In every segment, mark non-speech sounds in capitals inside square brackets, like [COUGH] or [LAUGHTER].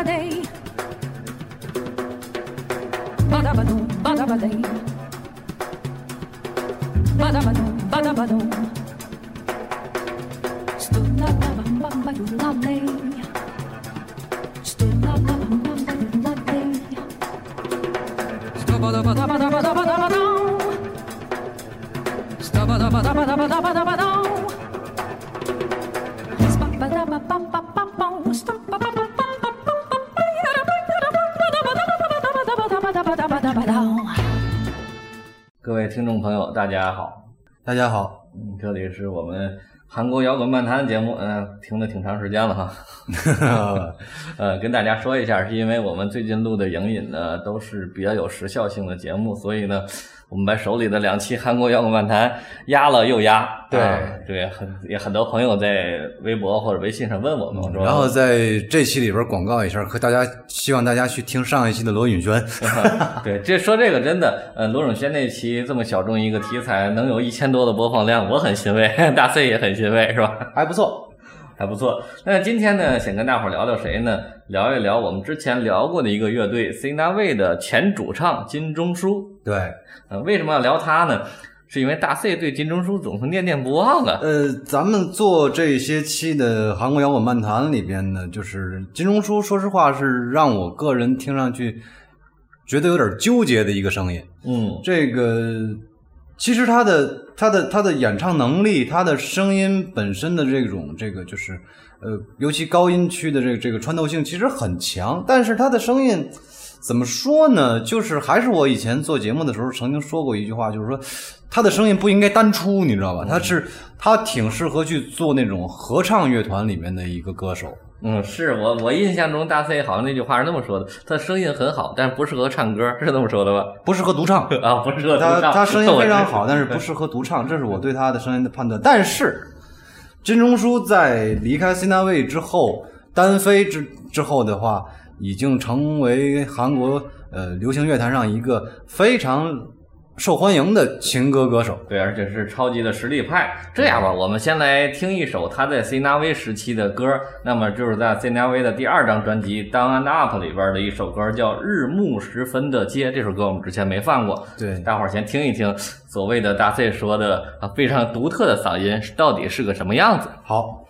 badabadey. Badabadoo, badabadey. Badabadoo, badabadoo. Stood bam, bam, bam, bam, bam, 听众朋友，大家好，大家好，嗯，这里是我们韩国摇滚漫谈节目，嗯、停了挺长时间了哈，[LAUGHS] 呃，跟大家说一下，是因为我们最近录的影引呢都是比较有时效性的节目，所以呢，我们把手里的两期韩国摇滚漫谈压了又压，对啊对，很也很多朋友在微博或者微信上问我们，说然后在这期里边广告一下，和大家希望大家去听上一期的罗永轩，[LAUGHS] 对，这说这个真的，呃，罗永轩那期这么小众一个题材，能有一千多的播放量，我很欣慰，[LAUGHS] 大 C 也很欣慰，是吧？还不错。还不错。那今天呢，想跟大伙儿聊聊谁呢？聊一聊我们之前聊过的一个乐队 C n a w 的前主唱金钟书。对，呃，为什么要聊他呢？是因为大 C 对金钟书总是念念不忘啊。呃，咱们做这些期的韩国摇滚漫谈里边呢，就是金钟书，说实话是让我个人听上去觉得有点纠结的一个声音。嗯这个其实他的他的他的演唱能力，他的声音本身的这种这个就是呃，尤其高音区的这这个穿透性其实很强，但是他的声音怎么说呢？就是还是我以前做节目的时候曾经说过一句话，就是说他的声音不应该单出，你知道吧？他是他挺适合去做那种合唱乐团里面的一个歌手。嗯，是我我印象中大 C 好像那句话是那么说的，他声音很好，但是不适合唱歌，是这么说的吧？不适合独唱，啊，不适合独他唱他声音 [LAUGHS] 非常好，但是不适合独唱，这是我对他的声音的判断。但是金钟书在离开 C 纳卫之后，单飞之之后的话，已经成为韩国呃流行乐坛上一个非常受欢迎的情歌歌手。对，而且是超级的实力派。这样吧，我们先来听一首他在 C n a v 时期的歌，那么就是在 C n a v 的第二张专辑《Down and Up》里边的一首歌，叫《日暮时分的街》。这首歌我们之前没放过，对大伙儿先听一听所谓的大 C 说的啊非常独特的嗓音到底是个什么样子。好，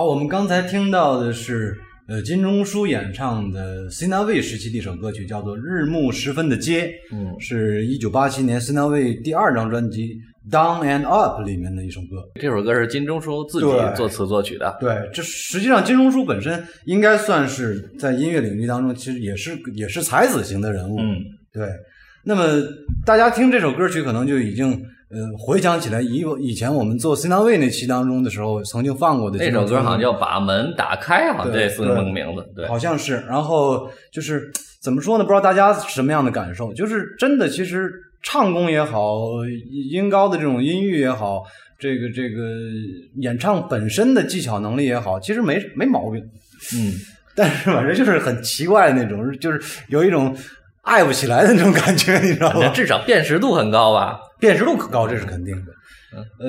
好，我们刚才听到的是呃金钟书演唱的 Sina Wei 时期的一首歌曲，叫做《日暮时分的街》，嗯，是一九八七年 Sina Wei 第二张专辑《Down and Up》里面的一首歌。这首歌是金钟书自己作词作曲的。对，这实际上金钟书本身应该算是在音乐领域当中，其实也是也是才子型的人物。嗯，对。那么大家听这首歌曲，可能就已经呃回想起来以以前我们做 C 单位那期当中的时候，曾经放过的那首歌好像叫《把门打开》，好像对这四个名字。对，好像是。然后就是怎么说呢？不知道大家什么样的感受？就是真的，其实唱功也好，音高的这种音域也好，这个这个演唱本身的技巧能力也好，其实没没毛病。嗯，但是反正就是很奇怪的那种，就是有一种爱不起来的那种感觉，你知道吗？至少辨识度很高吧？辨识度可高，这是肯定的。呃，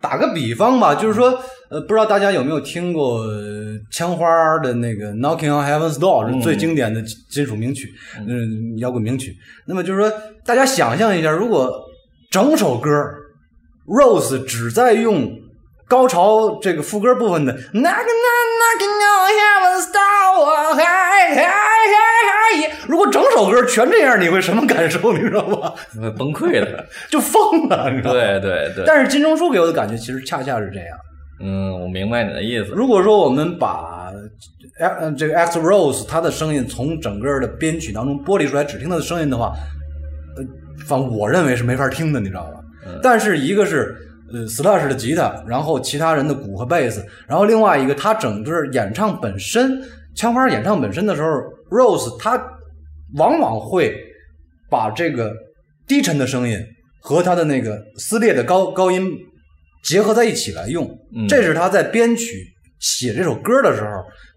打个比方吧，就是说，呃，不知道大家有没有听过呃枪花的那个《Knocking on Heaven's Door》，是最经典的金金属名曲，嗯，摇滚名曲。那么就是说，大家想象一下，如果整首歌 Rose 只在用高潮这个副歌部分的 Knocking on Heaven's Door，嗨嗨嗨嗨，如果整首歌全这样，你会什么感受？你知道吗？崩溃的。就疯了，你知道吗？对对对，但是金钟书给我的感觉其实恰恰是这样。嗯，我明白你的意思。如果说我们把呃这个 X Rose 他的声音从整个的编曲当中剥离出来，只听他的声音的话，呃，反正我认为是没法听的，你知道吧？但是一个是呃 Slash 的吉他，然后其他人的鼓和贝斯，然后另外一个他整个演唱本身，枪花演唱本身的时候，Rose 他往往会把这个低沉的声音和他的那个撕裂的高高音结合在一起来用，嗯这是他在编曲写这首歌的时候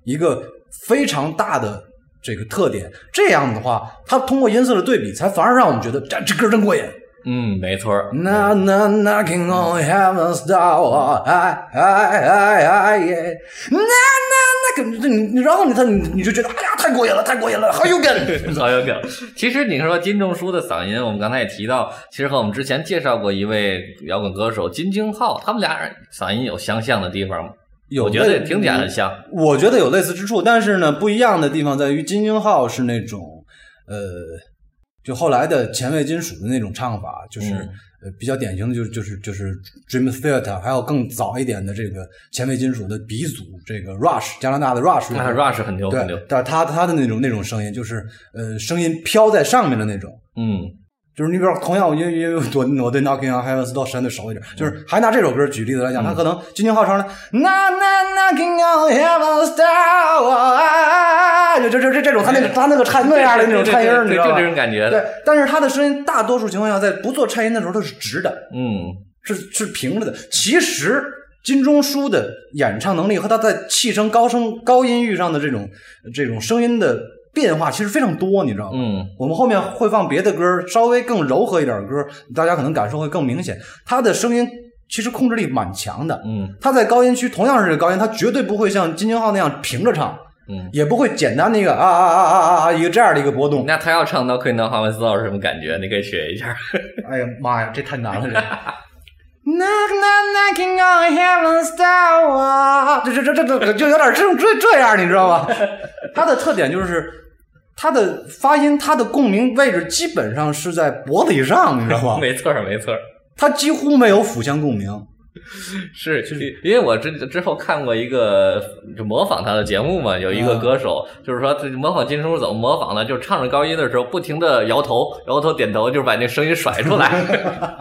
一个非常大的这个特点。这样的话，他通过音色的对比，才反而让我们觉得这这歌真过瘾。嗯，没错儿。Na na knocking on heaven's door，哎哎哎哎耶！那那那个你，然后你他你你就觉得哎呀太过瘾了，太过瘾了，好有梗。好有梗。其实你说金钟书的嗓音，我们刚才也提到，其实和我们之前介绍过一位摇滚歌手金京浩，他们俩人嗓音有相像的地方吗？有我觉得类听起来很像。我觉得有类似之处，但是呢，不一样的地方在于金星号是那种呃，就后来的前卫金属的那种唱法，就是、嗯呃比较典型的就是就是就是 Dream Theater，还有更早一点的这个前卫金属的鼻祖，这个 Rush 加拿大的 Rush，那 Rush 很牛很牛对，但他他的那种那种声音，就是呃声音飘在上面的那种。嗯就是你比如说，同样，因为因为我我对 Knocking on Heaven's Door 相对熟一点，就是还拿这首歌举例子来讲，他可能金星号称的 Na Knocking on Heaven's Door，就就就这这种他那个他那个颤那样的那种颤音，你知道吧对就这？种感觉。对，但是他的声音大多数情况下在不做颤音的时候它是直的，嗯是是平着的。其实金钟书的演唱能力和他在气声、高声、高音域上的这种这种声音的变化其实非常多，你知道吗？嗯我们后面会放别的歌，稍微更柔和一点的歌，大家可能感受会更明显。他的声音其实控制力蛮强的，嗯他在高音区同样是这个高音，他绝对不会像金星浩那样平着唱，嗯。也不会简单的一个啊啊啊啊啊啊一个这样的一个波动。那他要唱到《Queen of Heaven's Door》是什么感觉？你可以学一下。[LAUGHS] 哎呀妈呀，这太难了这。[LAUGHS] Knock knock knocking on heaven's door，这这这这这就有点这种这这样，你知道吗？[LAUGHS] 他的特点就是它的发音，它的共鸣位置基本上是在脖子以上，你知道吗？[LAUGHS] 没错儿没错儿。它几乎没有腹腔共鸣。[LAUGHS] 是，因为我之之后看过一个就模仿他的节目嘛，有一个啊歌手，就是说这模仿金钟怎么模仿呢？就是唱着高音的时候，不停的摇头、摇头、点头，就是把那声音甩出来。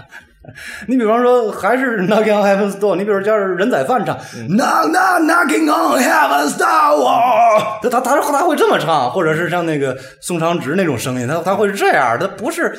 [LAUGHS] 你比方说，还是 Knocking on Heaven's Door，你比如叫人仔饭唱、Knock Knock Knocking on Heaven's Door，他他他他会这么唱，或者是像那个宋长直那种声音，他他会是这样，他不是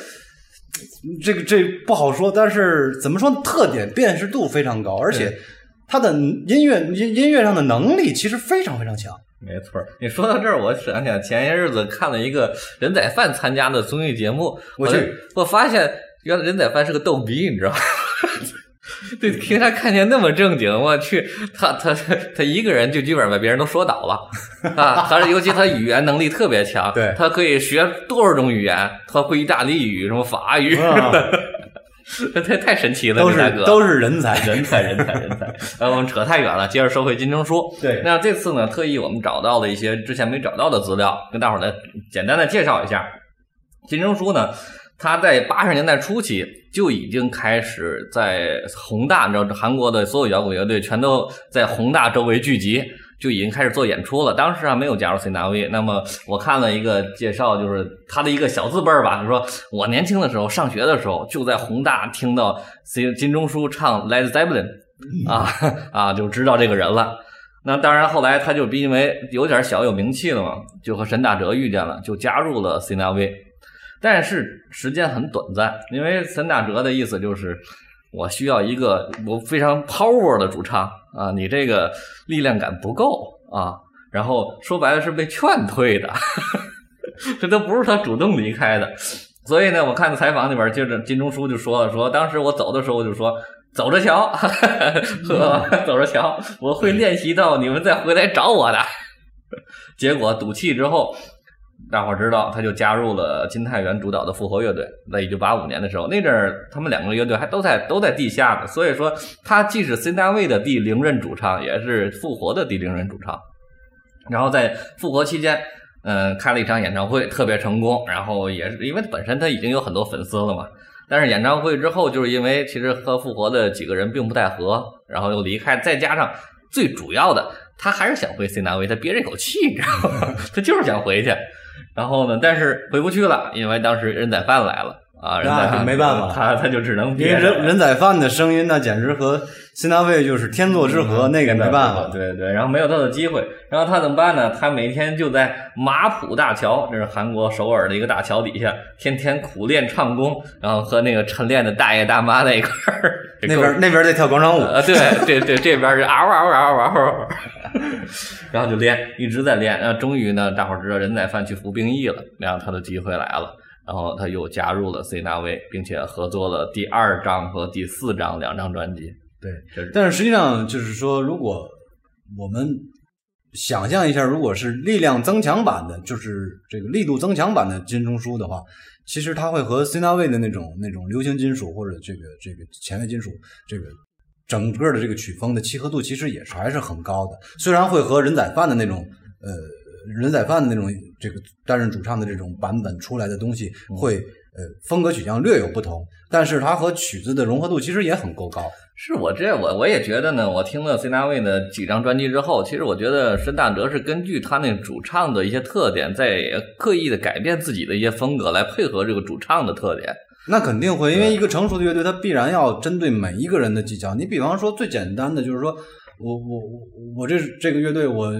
这个这不好说，但是怎么说呢？特点辨识度非常高，而且他的音乐音音乐上的能力其实非常非常强。没错儿，你说到这儿，我想起来前些日子看了一个人仔饭参加的综艺节目，我我去我发现原来人仔饭是个逗逼，你知道吗？[LAUGHS] [LAUGHS] 对，平常看见那么正经，我去，他他他一个人就基本上把别人都说倒了啊！他尤其他语言能力特别强，对他可以学多少种语言，他会意大利语、什么法语，[LAUGHS] 太太神奇了，都是都是 [LAUGHS] 人才。人才，人才，人才。呃，我们扯太远了，接着说回金钟书。对那这次呢，特意我们找到了一些之前没找到的资料，跟大伙儿来简单的介绍一下。金钟书呢，他在八十年代初期就已经开始在宏大，你知道韩国的所有摇滚乐队全都在宏大周围聚集。就已经开始做演出了，当时还没有加入 C 纳威。那么我看了一个介绍，就是他的一个小字辈吧，就说我年轻的时候上学的时候，就在宏大听到 C 金钟书唱 Led Zeppelin，啊啊，就知道这个人了。那当然，后来他就因为有点小有名气了嘛，就和沈大哲遇见了，就加入了 C 纳威。但是时间很短暂，因为沈大哲的意思就是，我需要一个我非常 power 的主唱啊，你这个力量感不够啊。然后说白了是被劝退的，[LAUGHS] 这都不是他主动离开的。所以呢，我看采访里边，接着金钟书就说了，说当时我走的时候我就说走着瞧，[LAUGHS] 呵，走着瞧，我会练习到你们再回来找我的。结果赌气之后，大伙儿知道，他就加入了金泰元主导的复活乐队。在一九八五年的时候，那阵儿他们两个乐队还都在都在地下呢，所以说他既是 C 大卫的第零任主唱，也是复活的第零任主唱。然后在复活期间，嗯、开了一场演唱会，特别成功。然后也是因为本身他已经有很多粉丝了嘛，但是演唱会之后，就是因为其实和复活的几个人并不太合，然后又离开，再加上最主要的，他还是想回 C 南威，他憋着一口气，你知道吗？[LAUGHS] 他就是想回去。然后呢，但是回不去了，因为当时任宰范来了啊，任宰那范没办法他他就只能因为憋着人人宰范的声音那简直和辛大卫就是天作之合，那个没办法。对对，然后没有他的机会，然后他怎么办呢？他每天就在马浦大桥，这是韩国首尔的一个大桥底下，天天苦练唱功，然后和那个晨练的大爷大妈在一块儿。[LAUGHS] 那边那边在跳广场舞，啊，对对对，这边是嗷嗷嗷嗷嗷，[LAUGHS] 然后就练，一直在练，然后终于呢，大伙儿知道任宰范去服兵役了，然后他的机会来了，然后他又加入了 C 纳威，并且合作了第二张和第四张两张专辑。对，但是实际上就是说，如果我们想象一下，如果是力量增强版的，就是这个力度增强版的金钟书的话，其实它会和 C 纳卫的那种那种流行金属或者这个这个前卫金属这个整个的这个曲风的契合度，其实也是还是很高的。虽然会和任宰范的那种呃任宰范的那种这个担任主唱的这种版本出来的东西会。呃，风格取向略有不同，但是它和曲子的融合度其实也很够高。是我这我我也觉得呢，我听了 C 大卫的几张专辑之后，其实我觉得申大哲是根据他那主唱的一些特点，在刻意的改变自己的一些风格，来配合这个主唱的特点。那肯定会，因为一个成熟的乐队，它必然要针对每一个人的技巧。你比方说，最简单的就是说，我我我我这这个乐队，我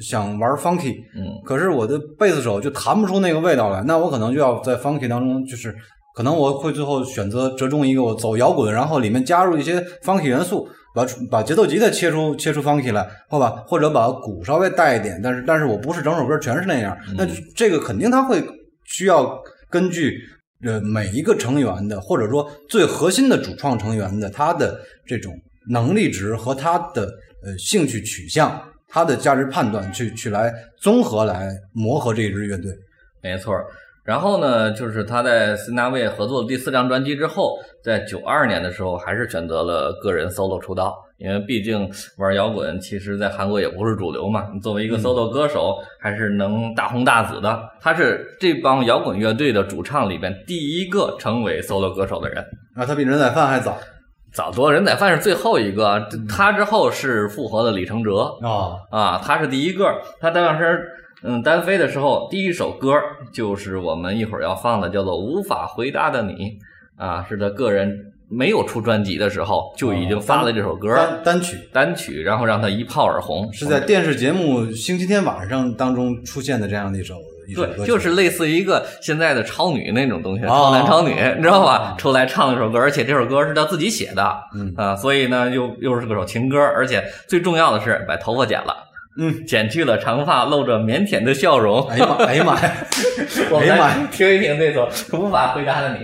想玩 funky，嗯，可是我的贝斯手就弹不出那个味道来，那我可能就要在 funky 当中，就是可能我会最后选择折中一个我走摇滚，然后里面加入一些 funky 元素，把把节奏吉他切出切出 funky 来，好吧？或者把鼓稍微带一点，但是但是我不是整首歌全是那样，那这个肯定他会需要根据呃每一个成员的，或者说最核心的主创成员的他的这种能力值和他的呃兴趣取向。他的价值判断去去来综合来磨合这支乐队，没错。然后呢，就是他在斯纳卫合作的第四张专辑之后，在九二年的时候，还是选择了个人 solo 出道，因为毕竟玩摇滚，其实在韩国也不是主流嘛。你作为一个 solo 歌手，还是能大红大紫的。他是这帮摇滚乐队的主唱里边第一个成为 solo 歌手的人。啊，他比任宰范还早早多，任宰范是最后一个，他之后是复合的李承哲啊啊，他是第一个。他当时嗯单飞的时候，第一首歌就是我们一会儿要放的，叫做《无法回答的你》啊，是他个人没有出专辑的时候就已经发了这首歌、单单曲，单曲，然后让他一炮而红，是在电视节目《星期天晚上》当中出现的这样的一首一首歌对，就是类似于一个现在的超女那种东西，哦。超男超女，你知道吧？出来唱一首歌，而且这首歌是他自己写的，嗯。啊，所以呢，又又是个首情歌，而且最重要的是把头发剪了，嗯，剪去了长发，露着腼腆的笑容。哎呀妈，哎呀妈呀，[LAUGHS] 我呀妈呀。来听一听这首无法回答的你。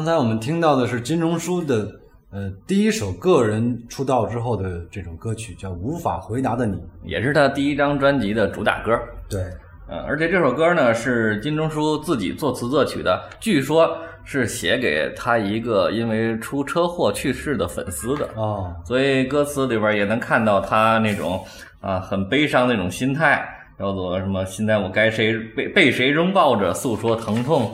刚才我们听到的是金钟书的呃第一首个人出道之后的这种歌曲，叫《无法回答的你》。也是他第一张专辑的主打歌。对，嗯，而且这首歌呢是金钟书自己作词作曲的，据说是写给他一个因为出车祸去世的粉丝的。哦，所以歌词里边也能看到他那种啊很悲伤那种心态，叫做什么？现在我该谁被被谁拥抱着诉说疼痛？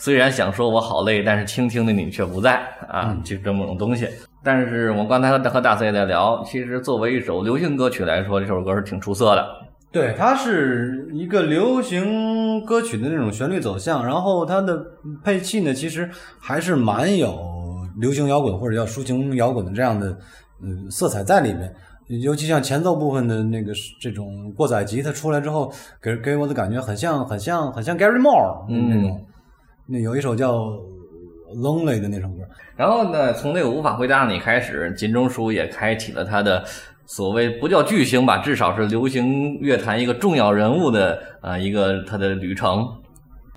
虽然想说我好累，但是倾听的你却不在啊，就这么种东西。但是我刚才和和大 C 也在聊，其实作为一首流行歌曲来说，这首歌是挺出色的。对，它是一个流行歌曲的那种旋律走向，然后它的配器呢，其实还是蛮有流行摇滚或者叫抒情摇滚的这样的呃色彩在里面。尤其像前奏部分的那个这种过载吉他出来之后，给给我的感觉很像很像很像 Gary Moore 嗯那种。那有一首叫《Lonely》的那首歌，然后呢，从那个无法回答你开始，金钟书也开启了他的所谓不叫巨星吧，至少是流行乐坛一个重要人物的啊、一个他的旅程。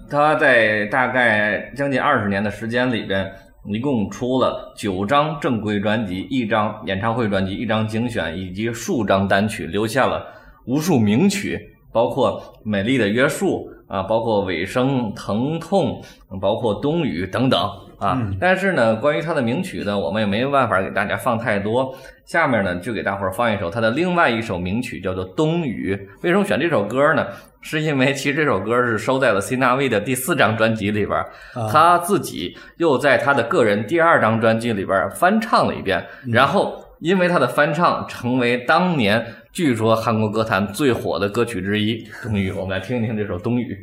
他在大概将近二十年的时间里边，一共出了九张正规专辑，一张演唱会专辑，一张精选，以及数张单曲，留下了无数名曲，包括《美丽的约束》啊，包括《尾声》《疼痛》，包括《冬雨》等等啊。但是呢，关于他的名曲呢，我们也没有办法给大家放太多。下面呢，就给大伙儿放一首他的另外一首名曲，叫做《冬雨》。为什么选这首歌呢？是因为其实这首歌是收在了 C 纳威的第四张专辑里边，他自己又在他的个人第二张专辑里边翻唱了一遍，然后因为他的翻唱，成为当年据说韩国歌坛最火的歌曲之一。冬雨，我们来听一听这首《冬雨》。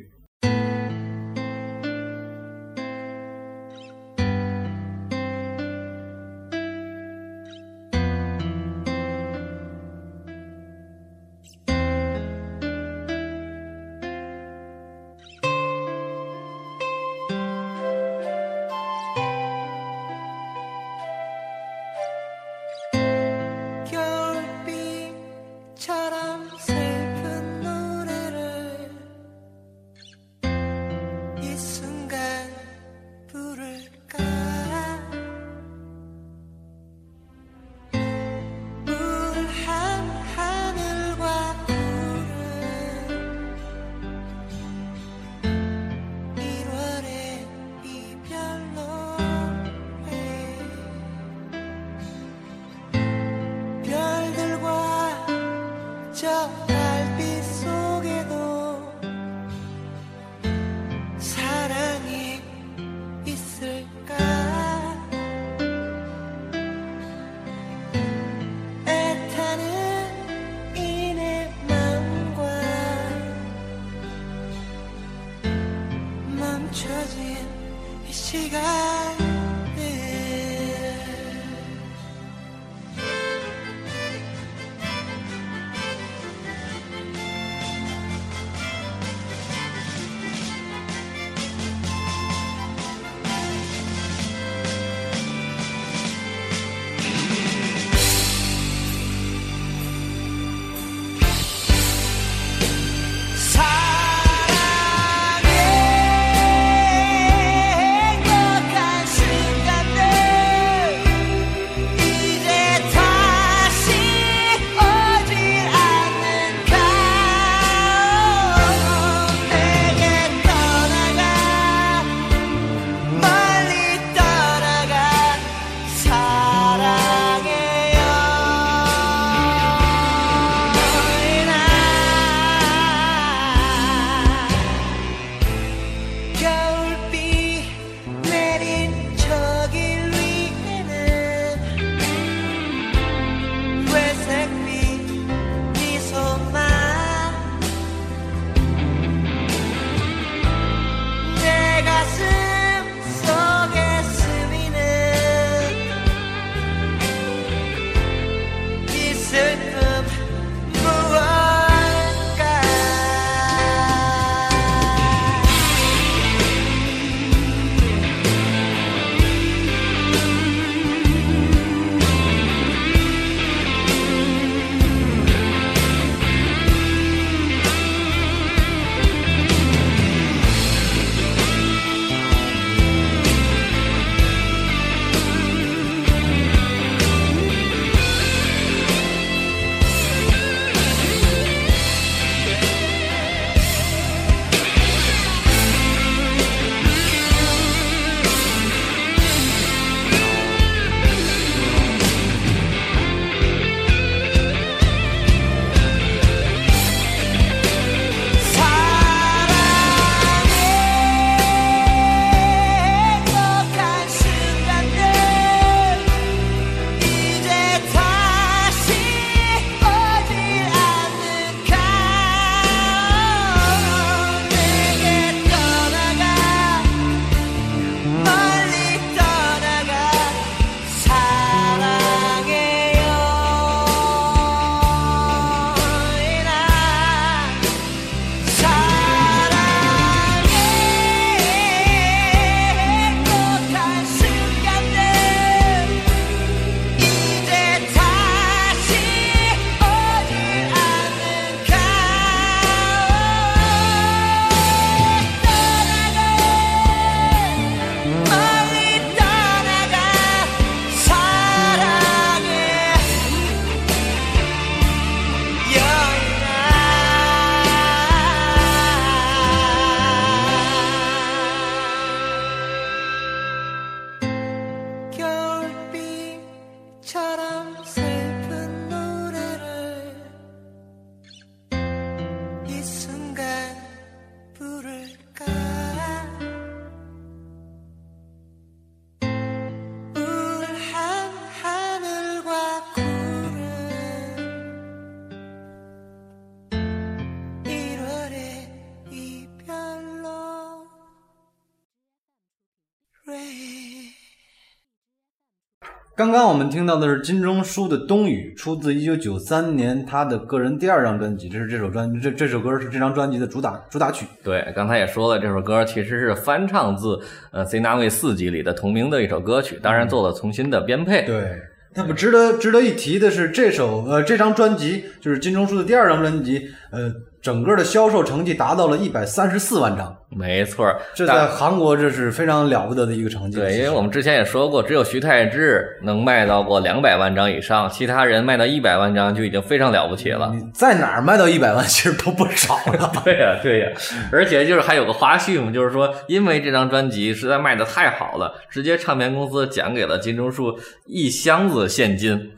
刚刚我们听到的是金钟书的《冬雨》，出自一九九三年他的个人第二张专辑，这是这首专这这首歌是这张专辑的主打主打曲。对，刚才也说了，这首歌其实是翻唱自呃《卫四集》里的同名的一首歌曲，当然做了重新的编配。对，那么值得值得一提的是，这首呃这张专辑就是金钟书的第二张专辑，呃，整个的销售成绩达到了一百三十四万张，没错儿，这在韩国这是非常了不得的一个成绩。对，因为我们之前也说过，只有徐太志能卖到过两百万张以上，其他人卖到一百万张就已经非常了不起了。你在哪儿卖到一百万，其实都不少了。[LAUGHS] 对呀、对呀、而且就是还有个花絮嘛，就是说，因为这张专辑实在卖的太好了，直接唱片公司奖给了金钟树一箱子现金。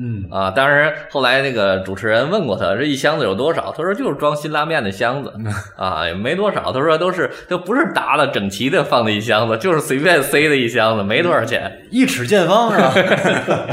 嗯，啊，当然，后来那个主持人问过他，这一箱子有多少？他说就是装辛拉面的箱子啊，也没多少。他说都是都不是打的整齐的放的一箱子，就是随便塞的一箱子，没多少钱。一尺见方是吧？[LAUGHS]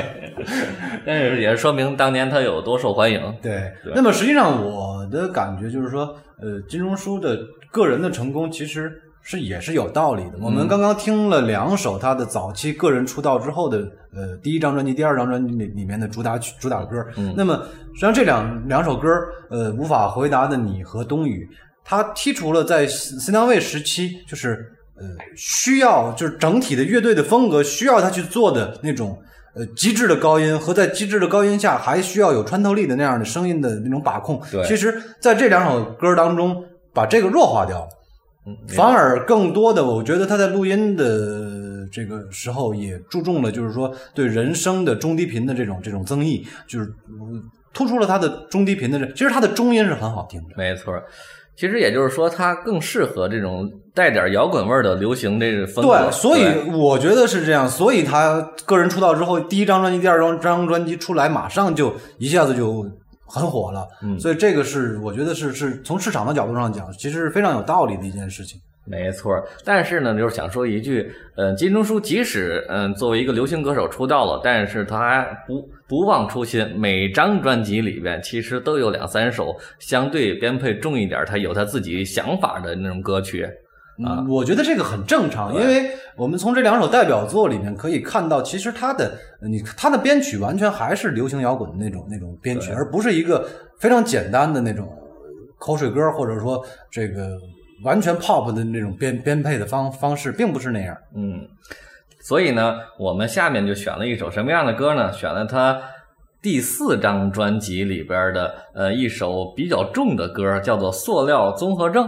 [LAUGHS] 但是也说明当年他有多受欢迎。对对。那么实际上我的感觉就是说，呃，金钟书的个人的成功其实是也是有道理的。我们刚刚听了两首他的早期个人出道之后的呃第一张专辑、第二张专辑里里面的主打曲、主打歌。那么实际上这两两首歌，呃，无法回答的你和冬雨，他剔除了在新单位时期就是。呃，需要就是整体的乐队的风格需要他去做的那种呃极致的高音和在极致的高音下还需要有穿透力的那样的声音的那种把控。对其实在这两首歌当中，把这个弱化掉了，嗯，反而更多的，我觉得他在录音的这个时候也注重了，就是说对人声的中低频的这种这种增益，就是嗯突出了他的中低频的这，其实他的中音是很好听的。没错。其实也就是说，它更适合这种带点摇滚味儿的流行这个风格。对，所以我觉得是这样。所以他个人出道之后，第一张专辑、第二张张专辑出来，马上就一下子就很火了。嗯所以这个是我觉得是是从市场的角度上讲，其实是非常有道理的一件事情。没错，但是呢，就是想说一句，呃，金钟书即使嗯、作为一个流行歌手出道了，但是他还不不忘初心，每张专辑里边其实都有两三首相对编配重一点，他有他自己想法的那种歌曲。啊嗯，我觉得这个很正常，因为我们从这两首代表作里面可以看到，其实他的你他的编曲完全还是流行摇滚的那种那种编曲，而不是一个非常简单的那种口水歌，或者说这个完全 pop 的那种编编配的方方式，并不是那样。嗯，所以呢，我们下面就选了一首什么样的歌呢？选了他第四张专辑里边的呃一首比较重的歌，叫做《塑料综合症》，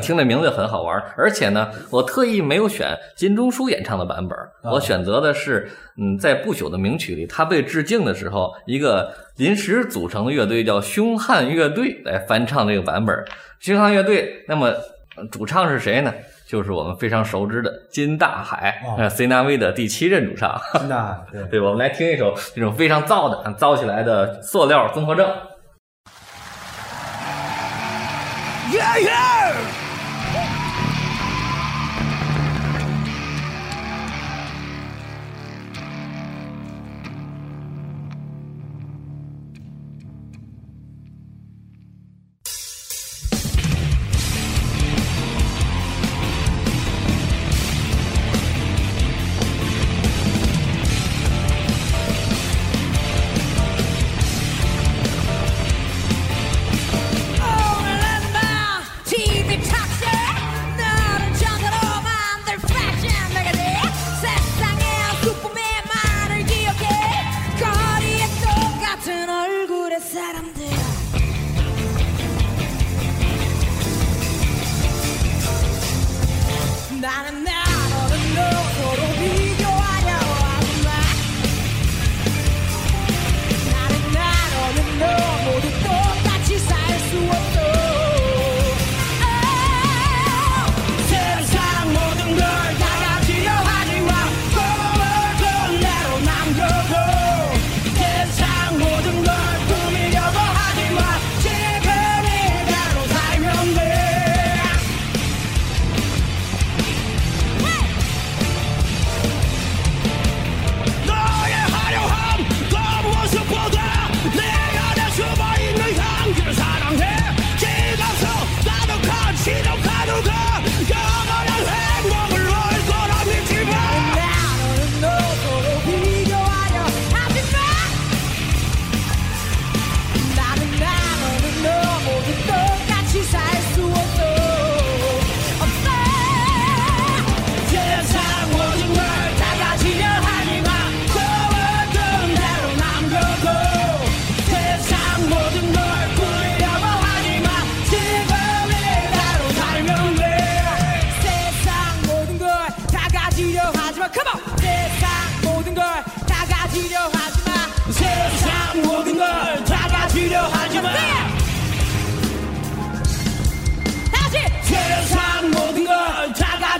[LAUGHS] 听这名字就很好玩。而且呢，我特意没有选金钟书演唱的版本，我选择的是嗯，在不朽的名曲里，他被致敬的时候，一个临时组成的乐队叫凶悍乐队来翻唱这个版本。凶悍乐队，那么呃主唱是谁呢？就是我们非常熟知的金大海，哦呃，C 纳威的第七任主唱。那对。[LAUGHS] 对，我们来听一首这种非常燥的、燥起来的塑料综合症。Yeah, yeah!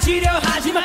지려 하지 마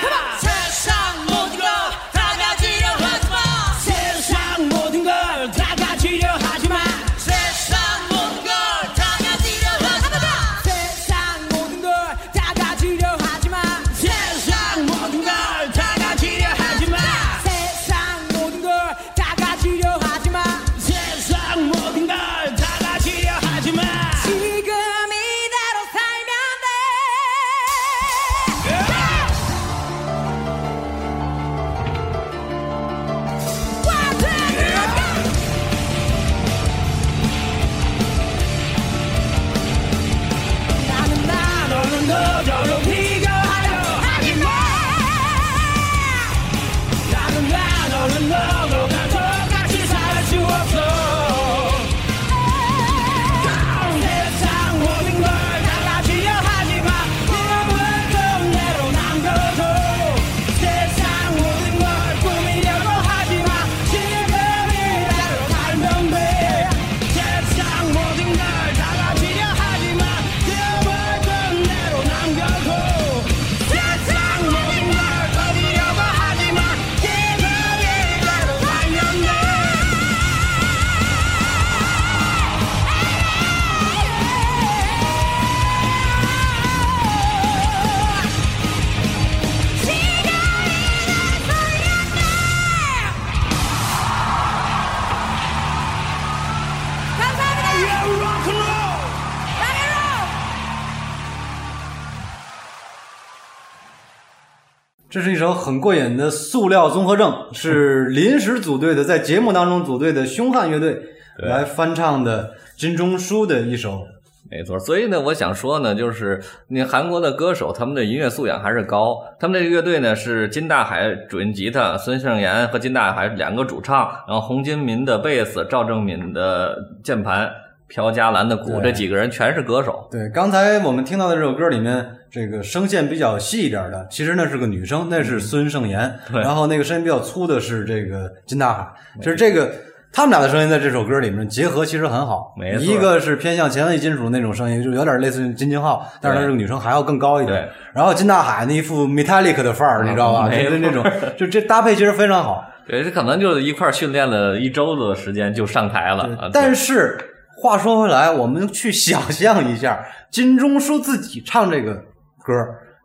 这是一首很过瘾的塑料综合症，[LAUGHS] 是临时组队的，在节目当中组队的凶悍乐队来翻唱的金钟书的一首。没错，所以呢，我想说呢，就是那韩国的歌手，他们的音乐素养还是高。他们这个乐队呢是金大海主音吉他，孙盛妍和金大海两个主唱，然后洪金民的贝斯，赵正敏的键盘，朴嘉兰的鼓，这几个人全是歌手。对，刚才我们听到的这首歌里面，这个声线比较细一点的，其实那是个女生，那是孙盛妍。嗯对然后那个声音比较粗的是这个金大海。就是这个他们俩的声音在这首歌里面结合其实很好。没错一个是偏向前卫金属那种声音，就有点类似于金金浩，但是她这个女生还要更高一点对。然后金大海那一副 metallic 的范儿，你知道吧？[LAUGHS] 没错就那种，[LAUGHS] 就这搭配其实非常好。对，这可能就是一块训练了一周的时间就上台了。啊但是话说回来，我们去想象一下，金钟书自己唱这个歌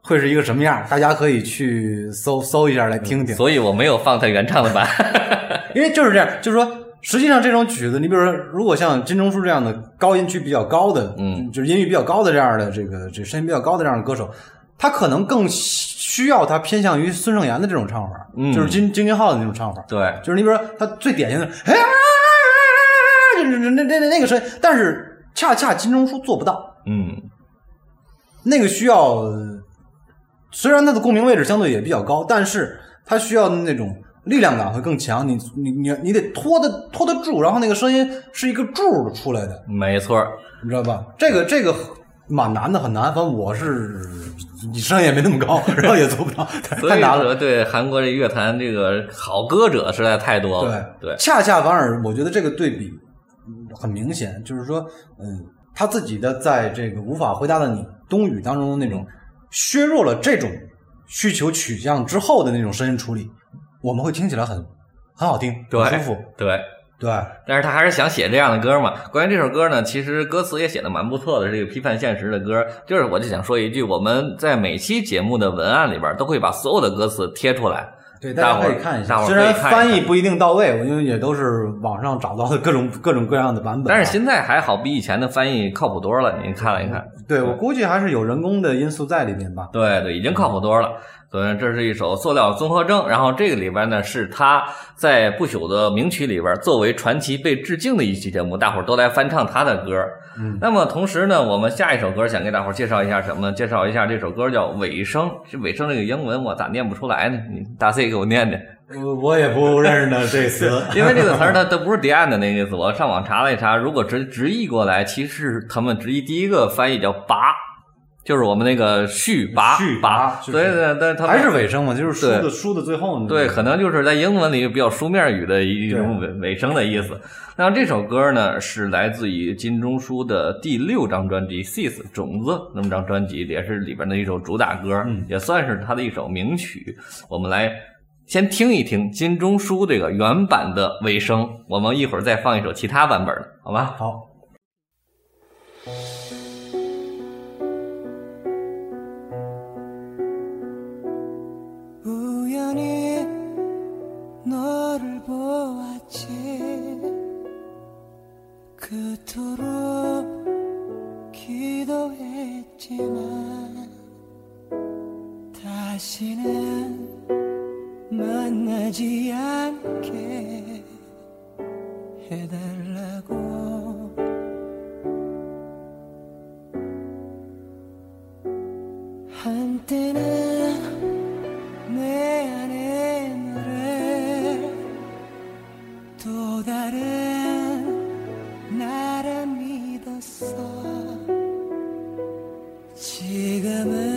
会是一个什么样？大家可以去搜搜一下来听听。所以我没有放他原唱的版。[LAUGHS] 因为就是这样，就是说，实际上这种曲子，你比如说，如果像金钟书这样的高音区比较高的，嗯，就是音域比较高的这样的这个这声音比较高的这样的歌手，他可能更需要他偏向于孙盛言的这种唱法，嗯就是金金俊浩的那种唱法，对，就是你比如说他最典型的，哎呀，就是那那那那个声音，但是恰恰金钟书做不到，嗯，那个需要，呃虽然它的共鸣位置相对也比较高，但是它需要那种力量感会更强。你你你你得拖得拖得住，然后那个声音是一个柱出来的，没错。你知道吧？这个这个蛮难的，很难。反正我是你声音也没那么高，然后也做不到，太难了。对韩国这乐坛这个好歌者实在太多了。对对，恰恰反而我觉得这个对比嗯很明显，就是说，嗯，他自己的在这个无法回答的你冬雨当中的那种削弱了这种需求取向之后的那种声音处理，我们会听起来很很好听，对很舒服，对。对，但是他还是想写这样的歌嘛。关于这首歌呢，其实歌词也写的蛮不错的，这个批判现实的歌。就是我就想说一句，我们在每期节目的文案里边都会把所有的歌词贴出来，对，大家可以看一下，虽然翻译不一定到位，因为也都是网上找到的各种各种各样的版本啊。但是现在还好，比以前的翻译靠谱多了。您看了一看，对我估计还是有人工的因素在里面吧。对对，已经靠谱多了。所以这是一首塑料综合征，然后这个里边呢是他在不朽的名曲里边作为传奇被致敬的一期节目，大伙儿都来翻唱他的歌。嗯，那么同时呢，我们下一首歌想给大伙儿介绍一下什么呢？介绍一下这首歌叫《尾声》，这尾声这个英文我咋念不出来呢？你大 C 给我念念，我我也不认识呢这词，[LAUGHS] 因为这个词儿它它不是 the end 的那个意思，我上网查了一查，如果直直译过来，其实他们直译第一个翻译叫拔。就是我们那个续拔续拔对对对，它还是尾声嘛，就是书的书的最后那对，可能就是在英文里比较书面语的一种尾尾声的意思。那这首歌呢，是来自于金钟书的第六张专辑《Seeds 种子》那么张专辑，也是里边的一首主打歌，也算是他的一首名曲。我们来先听一听金钟书这个原版的尾声，我们一会儿再放一首其他版本的，好吧？好。 그토록 기도했지만 다시는 만나지 않게 해달라고. 한때는 내 안에 너를 또 다른 지금은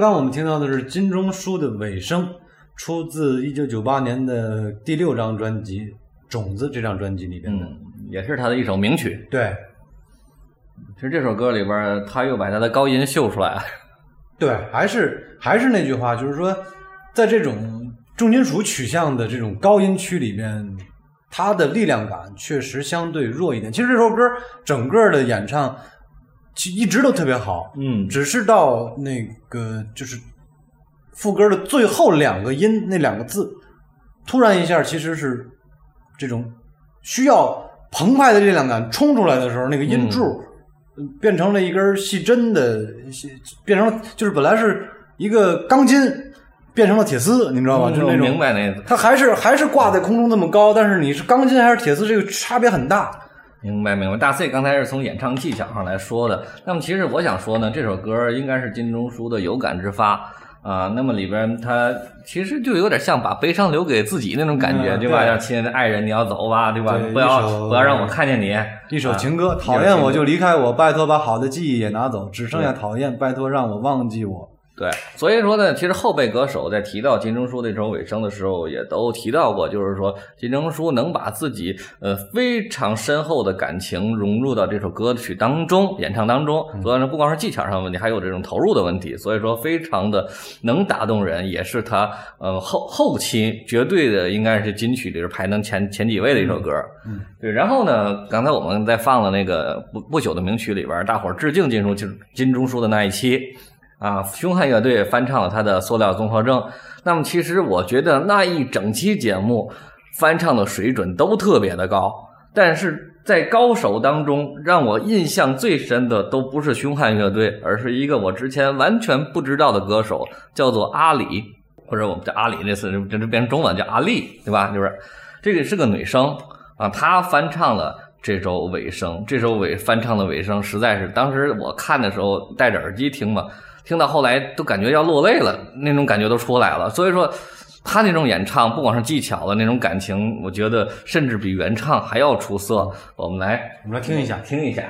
刚刚我们听到的是金钟书的尾声，出自一九九八年的第六张专辑《种子》这张专辑里边的。嗯，也是他的一首名曲。对其实这首歌里边，他又把他的高音秀出来了。对，还是还是那句话，就是说，在这种重金属取向的这种高音区里边，他的力量感确实相对弱一点。其实这首歌整个的演唱其一直都特别好，嗯只是到那个就是副歌的最后两个音那两个字，突然一下其实是这种需要澎湃的力量感冲出来的时候，那个音柱、呃变成了一根细针的，细变成了就是本来是一个钢筋，变成了铁丝，你知道吧？就是那种嗯明白那个，它还是还是挂在空中那么高，但是你是钢筋还是铁丝，这个差别很大。明白明白。大 C 刚才是从演唱技巧上来说的，那么其实我想说呢，这首歌应该是金钟书的有感之发。啊，那么里边它其实就有点像把悲伤留给自己那种感觉，嗯对吧？对让亲爱的爱人你要走吧，对吧？对不要不要让我看见你。一首啊情歌，讨厌我就离开我，拜托把好的记忆也拿走，只剩下讨厌，拜托让我忘记我。对，所以说呢，其实后辈歌手在提到金钟书那首尾声的时候，也都提到过，就是说金钟书能把自己呃非常深厚的感情融入到这首歌曲当中，演唱当中。所以呢，不光是技巧上的问题，还有这种投入的问题，所以说非常的能打动人，也是他呃后后期绝对的应该是金曲里边排能前前几位的一首歌。嗯，对。然后呢，刚才我们在放了那个不不朽的名曲里边，大伙儿致敬金钟金金钟书的那一期。啊，凶悍乐队翻唱了他的《塑料综合症》。那么，其实我觉得那一整期节目翻唱的水准都特别的高，但是在高手当中，让我印象最深的都不是凶悍乐队，而是一个我之前完全不知道的歌手，叫做阿里，或者我们叫阿里这次这这变成中文叫阿丽，对吧？就是这个是个女生啊，她翻唱了。这首尾声，这首尾翻唱的尾声，实在是当时我看的时候戴着耳机听嘛，听到后来都感觉要落泪了，那种感觉都出来了。所以说，他那种演唱，不光是技巧的那种感情，我觉得甚至比原唱还要出色。我们来我们来听一下。听一下。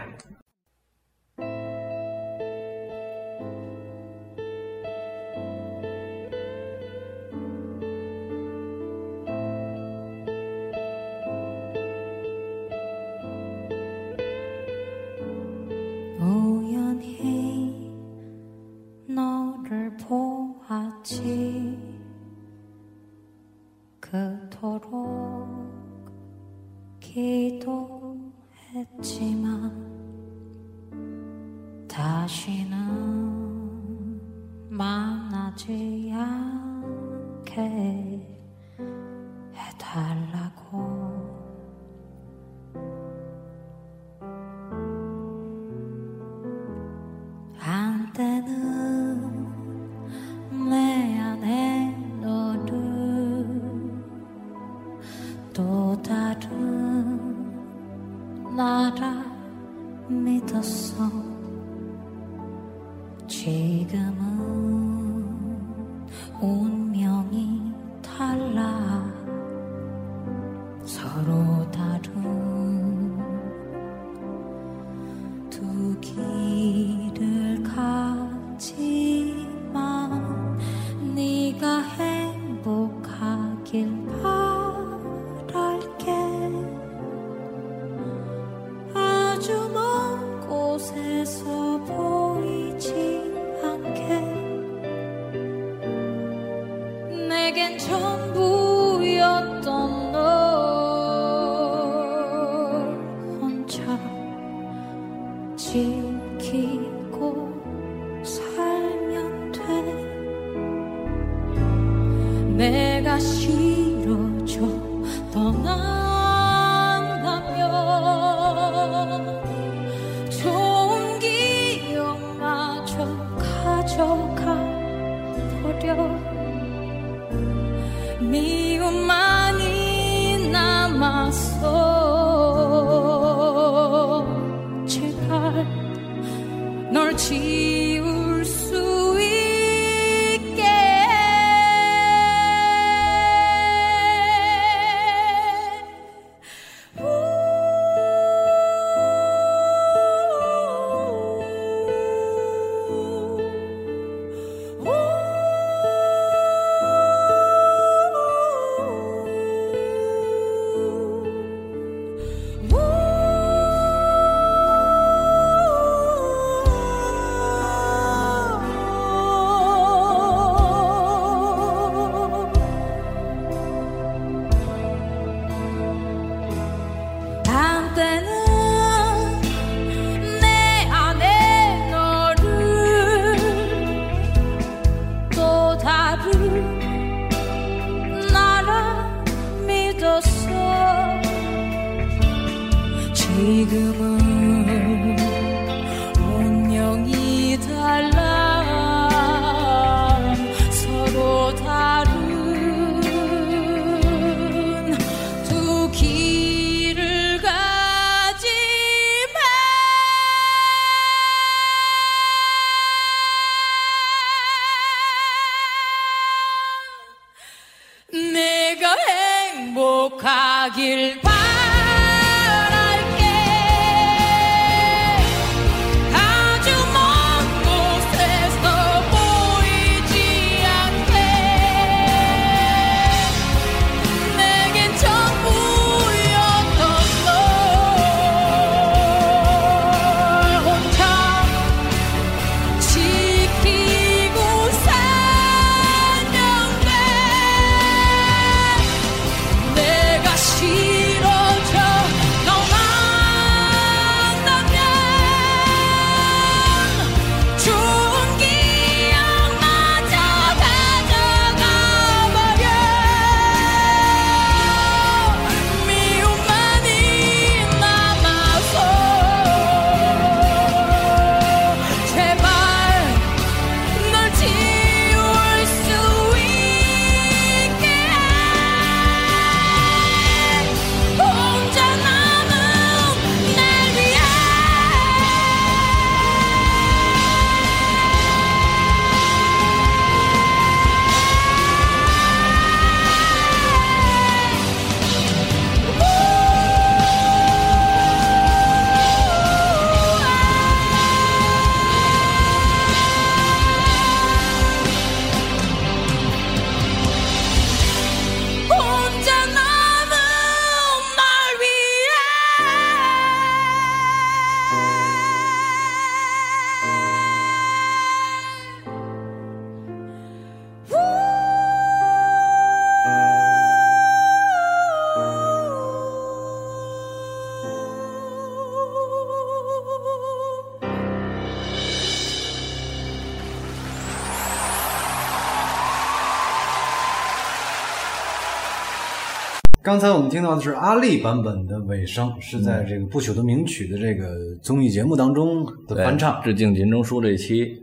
刚才我们听到的是阿丽版本的尾声，是在这个不朽的名曲的这个综艺节目当中的翻唱。致敬林钟书这一期，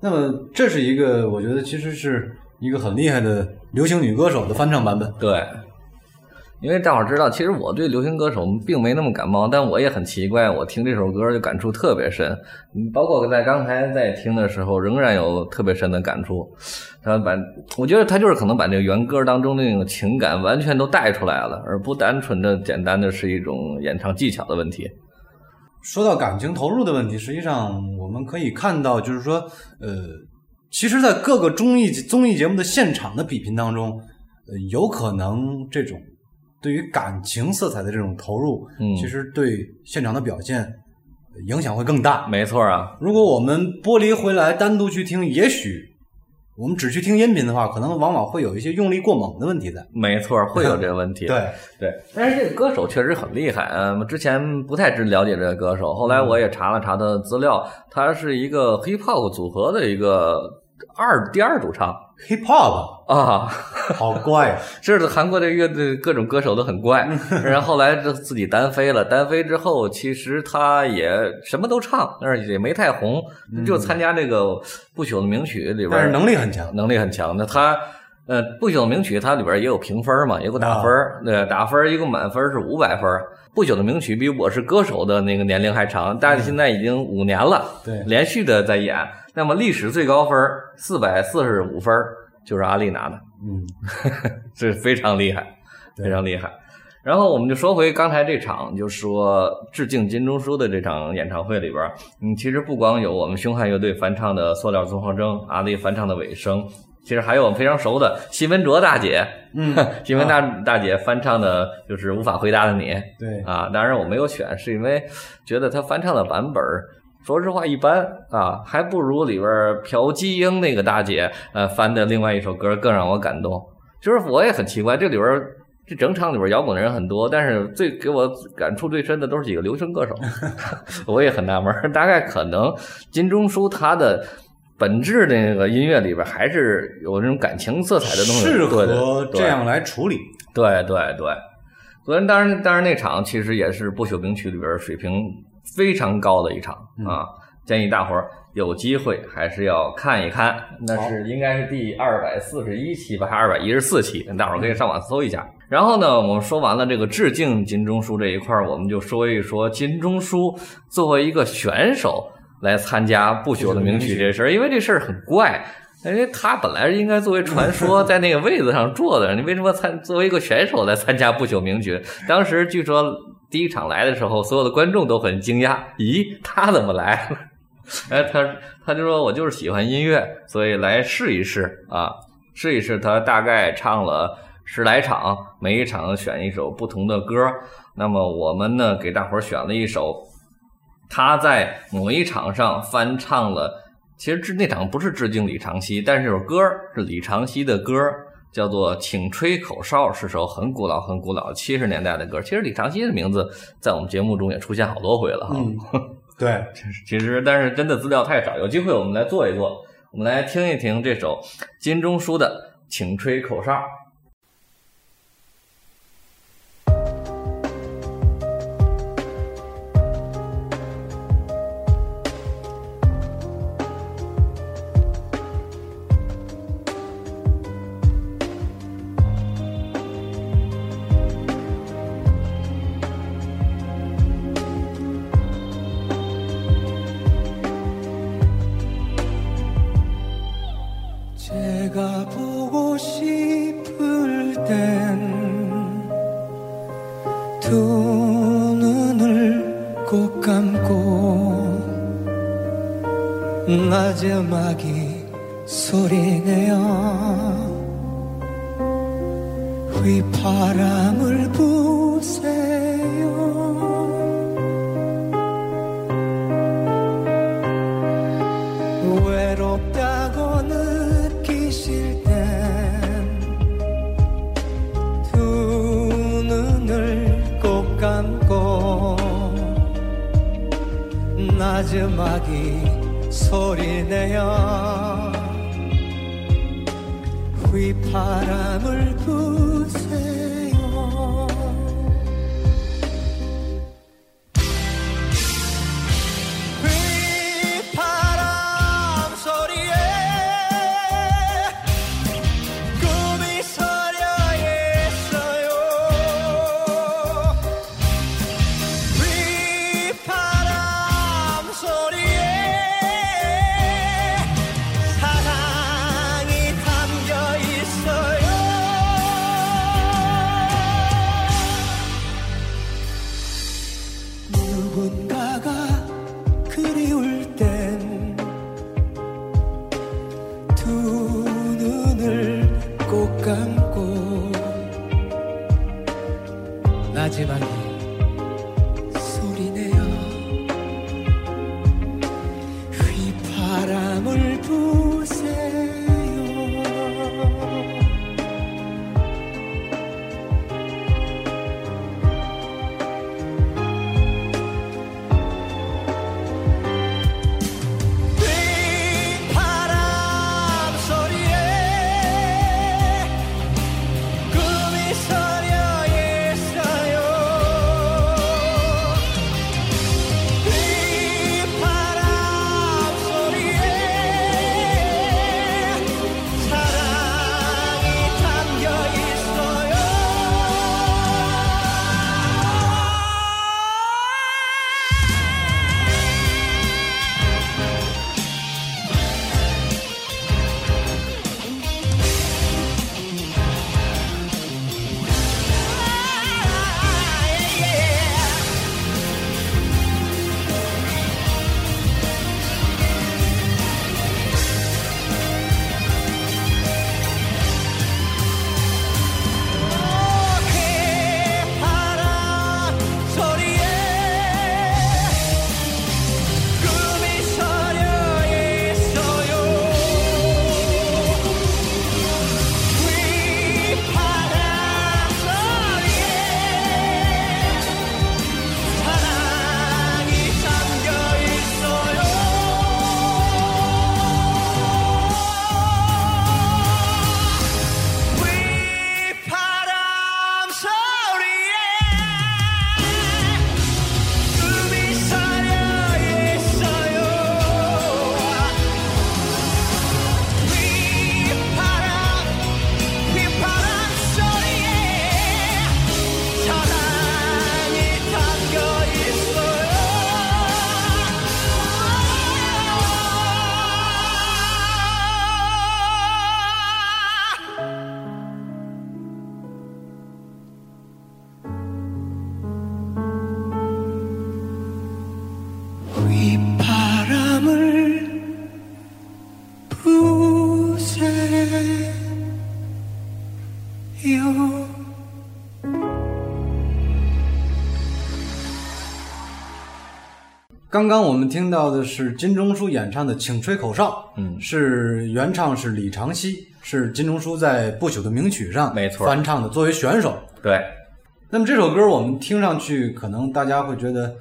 那么这是一个，我觉得其实是一个很厉害的流行女歌手的翻唱版本。对，因为大伙知道，其实我对流行歌手并没那么感冒，但我也很奇怪，我听这首歌就感触特别深，包括在刚才在听的时候，仍然有特别深的感触。他把，我觉得他就是可能把这个原歌当中的那种情感完全都带出来了，而不单纯的简单的是一种演唱技巧的问题。说到感情投入的问题，实际上我们可以看到，就是说，呃，其实，在各个综艺综艺节目的现场的比拼当中，呃，有可能这种对于感情色彩的这种投入，嗯其实对现场的表现呃影响会更大。没错啊，如果我们剥离回来单独去听，也许我们只去听音频的话，可能往往会有一些用力过猛的问题在。没错，会有这个问题。[LAUGHS] 对，对，但是这个歌手确实很厉害。嗯，之前不太知了解这个歌手，后来我也查了查他的资料，他是一个 hip hop 组合的一个二第二主唱 hip hop 啊，好怪啊！[LAUGHS] 是，韩国的乐队各种歌手都很怪。[LAUGHS] 然后后来就自己单飞了，单飞之后其实他也什么都唱，但是也没太红，就参加这个不朽的名曲里边，但是能力很强。能力很强。那他呃，不朽的名曲它里边也有评分嘛，也有打分儿，对，打分儿一共满分是五百分。不朽的名曲比我是歌手的那个年龄还长，但是现在已经五年了，对连续的在演。那么历史最高分四百四十五分儿就是阿丽拿的，嗯，[LAUGHS] 这非常厉害，非常厉害。然后我们就说回刚才这场，就说致敬金钟书的这场演唱会里边儿，嗯，其实不光有我们凶悍乐队翻唱的《塑料综合征》，阿丽翻唱的《尾声》，其实还有我们非常熟的奚文卓大姐，嗯，[LAUGHS] 奚文大大姐翻唱的就是《无法回答的你》，对。啊，当然我没有选，是因为觉得她翻唱的版本儿。说实话，一般啊，还不如里边朴基英那个大姐呃翻的另外一首歌更让我感动。就是我也很奇怪，这里边这整场里边摇滚的人很多，但是最给我感触最深的都是几个流行歌手，[LAUGHS] 我也很纳闷。大概可能金钟书他的本质的那个音乐里边还是有那种感情色彩的东西，适合这样来处理。对对对，昨天当然当然那场其实也是不朽名曲里边水平非常高的一场、啊，建议大伙儿有机会还是要看一看。那是应该是第二百四十一期吧，还是二百一十四期？大伙儿可以上网搜一下。然后呢，我们说完了这个致敬金钟书这一块儿，我们就说一说金钟书作为一个选手来参加不朽的名曲这事儿，因为这事儿很怪。因为他本来是应该作为传说 [LAUGHS] 在那个位子上坐的，你为什么参作为一个选手来参加不朽名曲？当时据说第一场来的时候，所有的观众都很惊讶，咦，他怎么来了？[LAUGHS] 哎，他他就说我就是喜欢音乐，所以来试一试啊，试一试。他大概唱了十来场，每一场选一首不同的歌。那么我们呢，给大伙儿选了一首他在某一场上翻唱了。其实致那场不是致敬李长熙，但是这首歌是李长熙的歌，叫做《请吹口哨》，是首很古老、很古老七十年代的歌。其实李长熙的名字在我们节目中也出现好多回了哈。[LAUGHS] 对，其实但是真的资料太少，有机会我们来做一做，我们来听一听这首金钟书的《请吹口哨》。 마지막이 소리 내어 휘파람을 부 刚刚我们听到的是金钟书演唱的《请吹口哨》，嗯。是原唱是李长熙，是金钟书在不朽的名曲上没错。翻唱的，作为选手。对，那么这首歌我们听上去，可能大家会觉得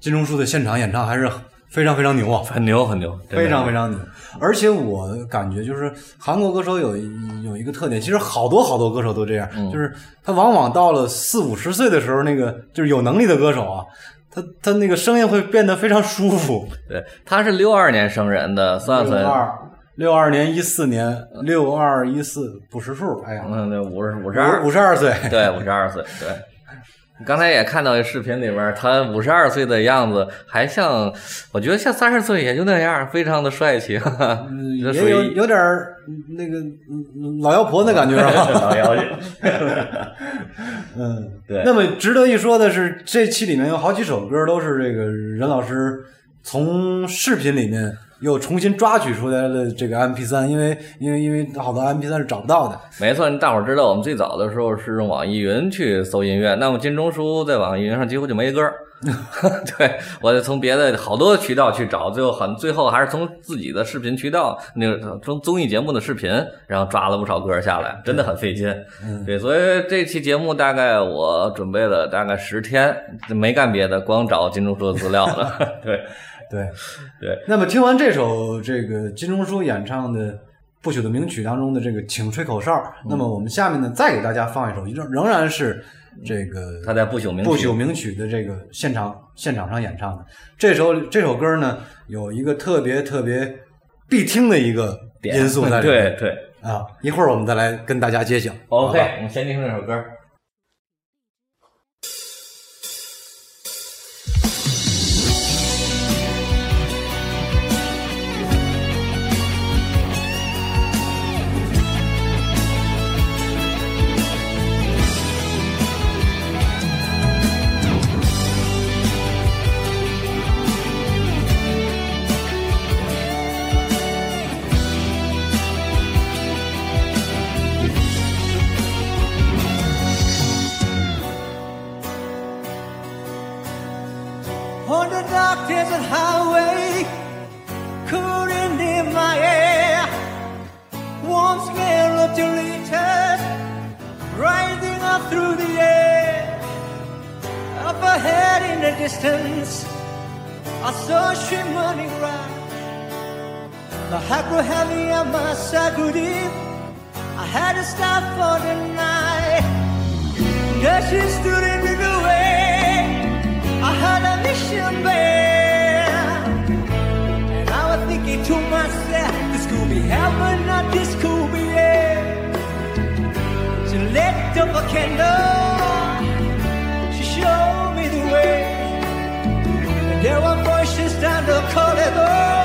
金钟书的现场演唱还是非常非常牛啊，很牛很牛，非常非常牛。而且我感觉就是韩国歌手有一有一个特点，其实好多好多歌手都这样，嗯。就是他往往到了四五十岁的时候，那个就是有能力的歌手啊，他他那个声音会变得非常舒服。对，他是六二年生人的，算算，六二年一四年六二一四不识数，哎呀，嗯，对，五十五十二五，十二岁，对，五十二岁，对。刚才也看到视频里面，他五十二岁的样子，还像，我觉得像三十岁也就那样，非常的帅气，[LAUGHS] 哈也有于有点儿那个嗯老妖婆的感觉啊。老妖精。[LAUGHS] 嗯，对那么值得一说的是，这期里面有好几首歌都是这个任老师从视频里面又重新抓取出来的这个 MP 3因为因为因为好多 MP 3是找不到的。没错，大伙儿知道，我们最早的时候是用网易云去搜音乐，那么金钟书在网易云上几乎就没歌儿。[LAUGHS] 对我得从别的好多渠道去找，最后很最后还是从自己的视频渠道，那个从综艺节目的视频，然后抓了不少歌下来，真的很费劲。对，所以这期节目大概我准备了大概十天，没干别的，光找金钟书的资料了。对对对，那么听完这首这个金钟书演唱的《不朽的名曲》当中的这个《请吹口哨》，那么我们下面呢再给大家放一首，仍仍然是这个他在不朽名不朽名曲的这个现场现场上演唱的。这首这首歌呢有一个特别特别必听的一个点因素在里面。[LAUGHS] 对对啊，一会儿我们再来跟大家揭晓。，OK，我们先听这首歌。Distance, I saw shimmering. My heart grew heavy and my deep. I had to stop for the night. There she stood in the way. I had a mission bell. And I was thinking to myself, this could be heaven, not this could be hell. She lit up a candle. She showed me the way. There were voices down the corridor.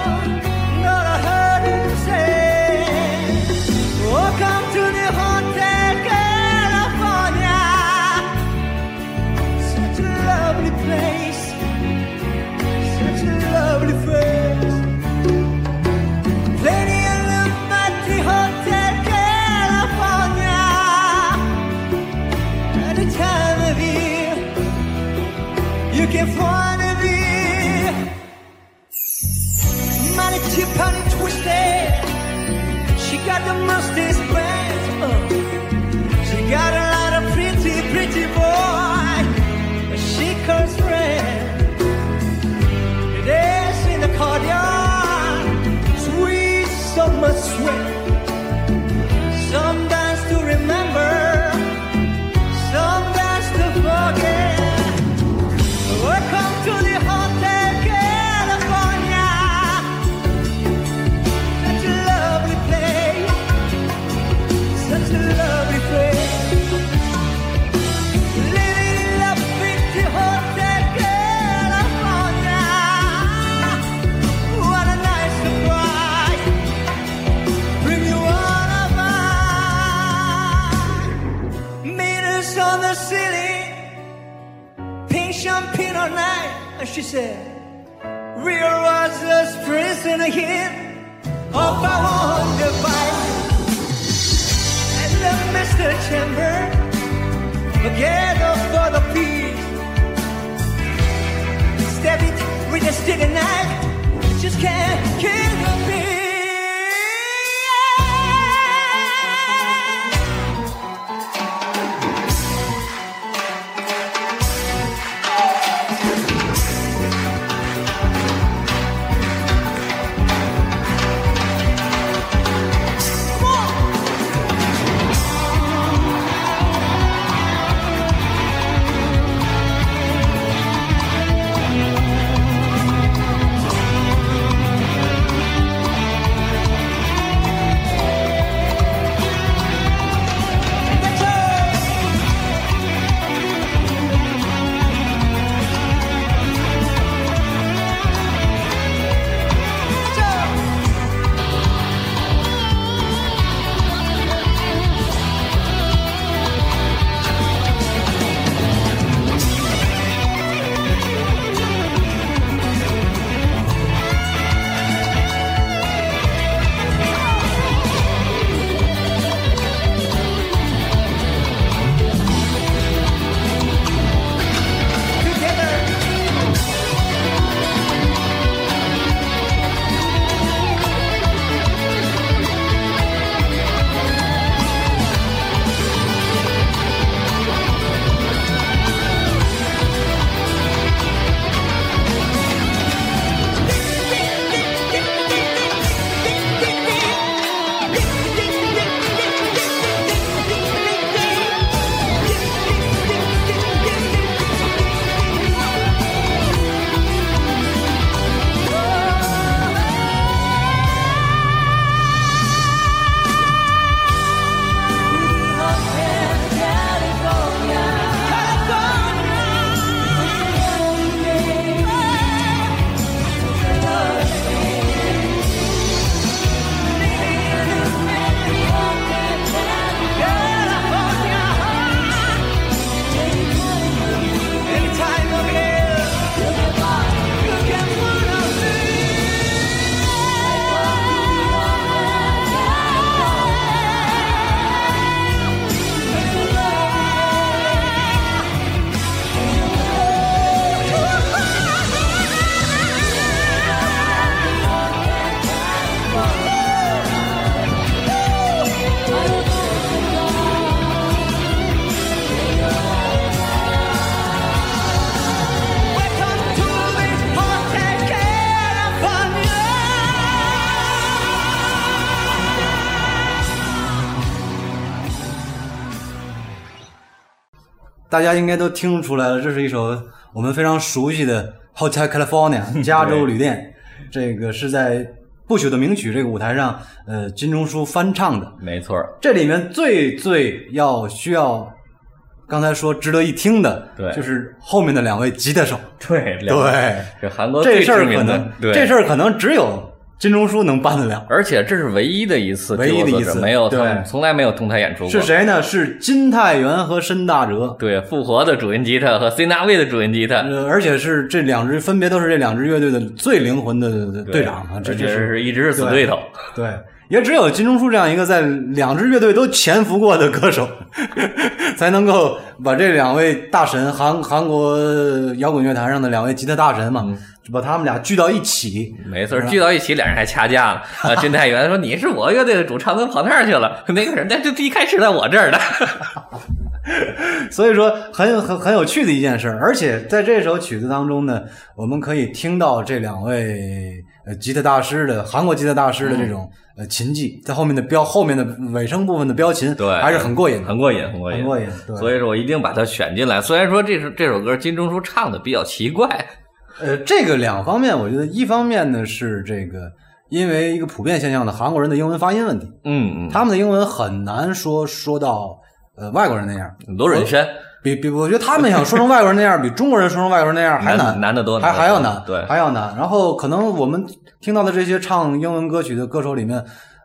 She said, Real was us prison again. Of our own device. And the Mr. Chamber. Together for the peace. Step it, with a stick and knife 大家应该都听出来了，这是一首我们非常熟悉的《Hotel California》[LAUGHS] 加州旅店。这个是在不朽的名曲这个舞台上，呃，金钟书翻唱的。没错，这里面最最要需要，刚才说值得一听的，对就是后面的两位吉他手。对两对，这韩国这事儿可能对这事儿可能只有金钟书能办得了。而且这是唯一的一次，唯一的一次没有对从来没有同台演出过。是？谁呢？是金泰元和申大哲。对，复活的主音吉他和 C 纳威的主音吉他，呃，而且是这两支分别都是这两支乐队的最灵魂的队长啊，这而且这是一直是死对头。对，也只有金钟书这样一个在两支乐队都潜伏过的歌手，[LAUGHS] 才能够把这两位大神韩韩国摇滚乐坛上的两位吉他大神嘛，把他们俩聚到一起。没错，聚到一起，俩人还掐架了。啊，金泰元说：“你是我乐队的主唱，怎么跑那儿去了？” [LAUGHS] 那个人，那就一开始在我这儿的。[LAUGHS] 所以说很很很有趣的一件事，而且在这首曲子当中呢，我们可以听到这两位呃吉他大师的韩国吉他大师的这种、呃琴技，在后面的标后面的尾声部分的标琴，对，还是很过瘾的，很过瘾，很过瘾，很过瘾对。所以说我一定把它选进来。虽然说这首这首歌金钟书唱的比较奇怪，[LAUGHS] 呃，这个两方面，我觉得一方面呢是这个，因为一个普遍现象的韩国人的英文发音问题，嗯嗯，他们的英文很难说说到呃外国人那样，罗忍山，比比，我觉得他们想说成外国人那样，比中国人说成外国人那样还难难，难得多还还要难，对还要难。然后可能我们听到的这些唱英文歌曲的歌手里面，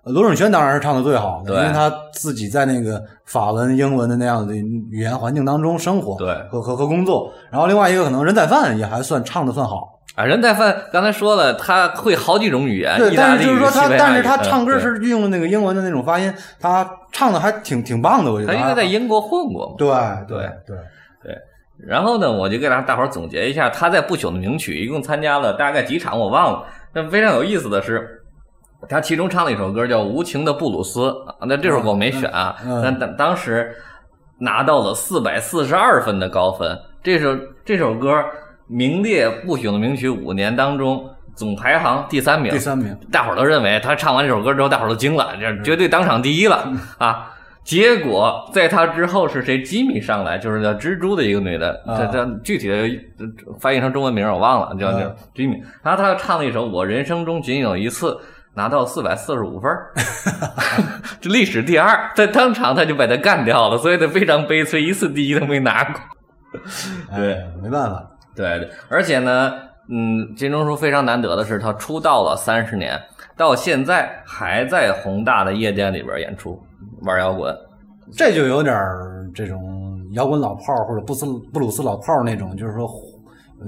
呃罗永轩当然是唱的最好的，对因为他自己在那个法文、英文的那样的语言环境当中生活，对和和和工作。然后另外一个可能任宰范也还算唱的算好。啊，任代范刚才说了，他会好几种语言，但是就是说他但是他唱歌是运用了那个英文的那种发音，他唱的还挺挺棒的，我觉得。他应该在英国混过嘛。对对对对，然后呢，我就给大大伙儿总结一下，他在不朽的名曲一共参加了大概几场，我忘了。但非常有意思的是，他其中唱了一首歌叫《无情的布鲁斯》，啊那这首歌我没选啊，但当当时拿到了四百四十二分的高分。这首这首歌名列不朽的名曲五年当中总排行第三名，第三名，大伙儿都认为他唱完这首歌之后，大伙儿都惊了，这绝对当场第一了啊！结果在他之后是谁？吉米上来，就是叫蜘蛛的一个女的，啊这这具体的呃翻译成中文名我忘了，叫叫啊吉米。然后他唱了一首《我人生中仅有一次》，拿到四百四十五分儿，[LAUGHS] 这历史第二，在当场他就把他干掉了，所以他非常悲催，一次第一都没拿过。[LAUGHS] 对哎，没办法，对对，而且呢，嗯，金钟书非常难得的是，他出道了三十年，到现在还在宏大的夜店里边演出玩摇滚。这就有点这种摇滚老炮儿或者布斯布鲁斯老炮儿那种，就是说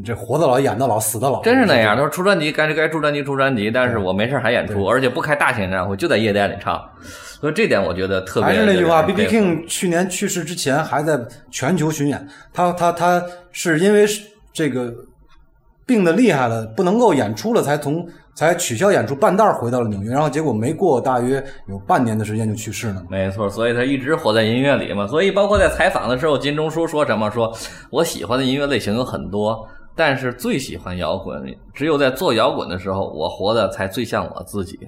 这活到老，演到老，死到老，真是那样，他说出专辑该该出专辑出专辑，但是我没事还演出，而且不开大型演唱会，就在夜店里唱，所以这点我觉得特别。还是那句话，B B King 去年去世之前还在全球巡演，他他他是因为是这个病的厉害了，不能够演出了，才从才取消演出，半道儿回到了纽约，然后结果没过大约有半年的时间就去世了。没错，所以他一直活在音乐里嘛。所以包括在采访的时候，金钟书说什么？说我喜欢的音乐类型有很多，但是最喜欢摇滚。只有在做摇滚的时候，我活的才最像我自己。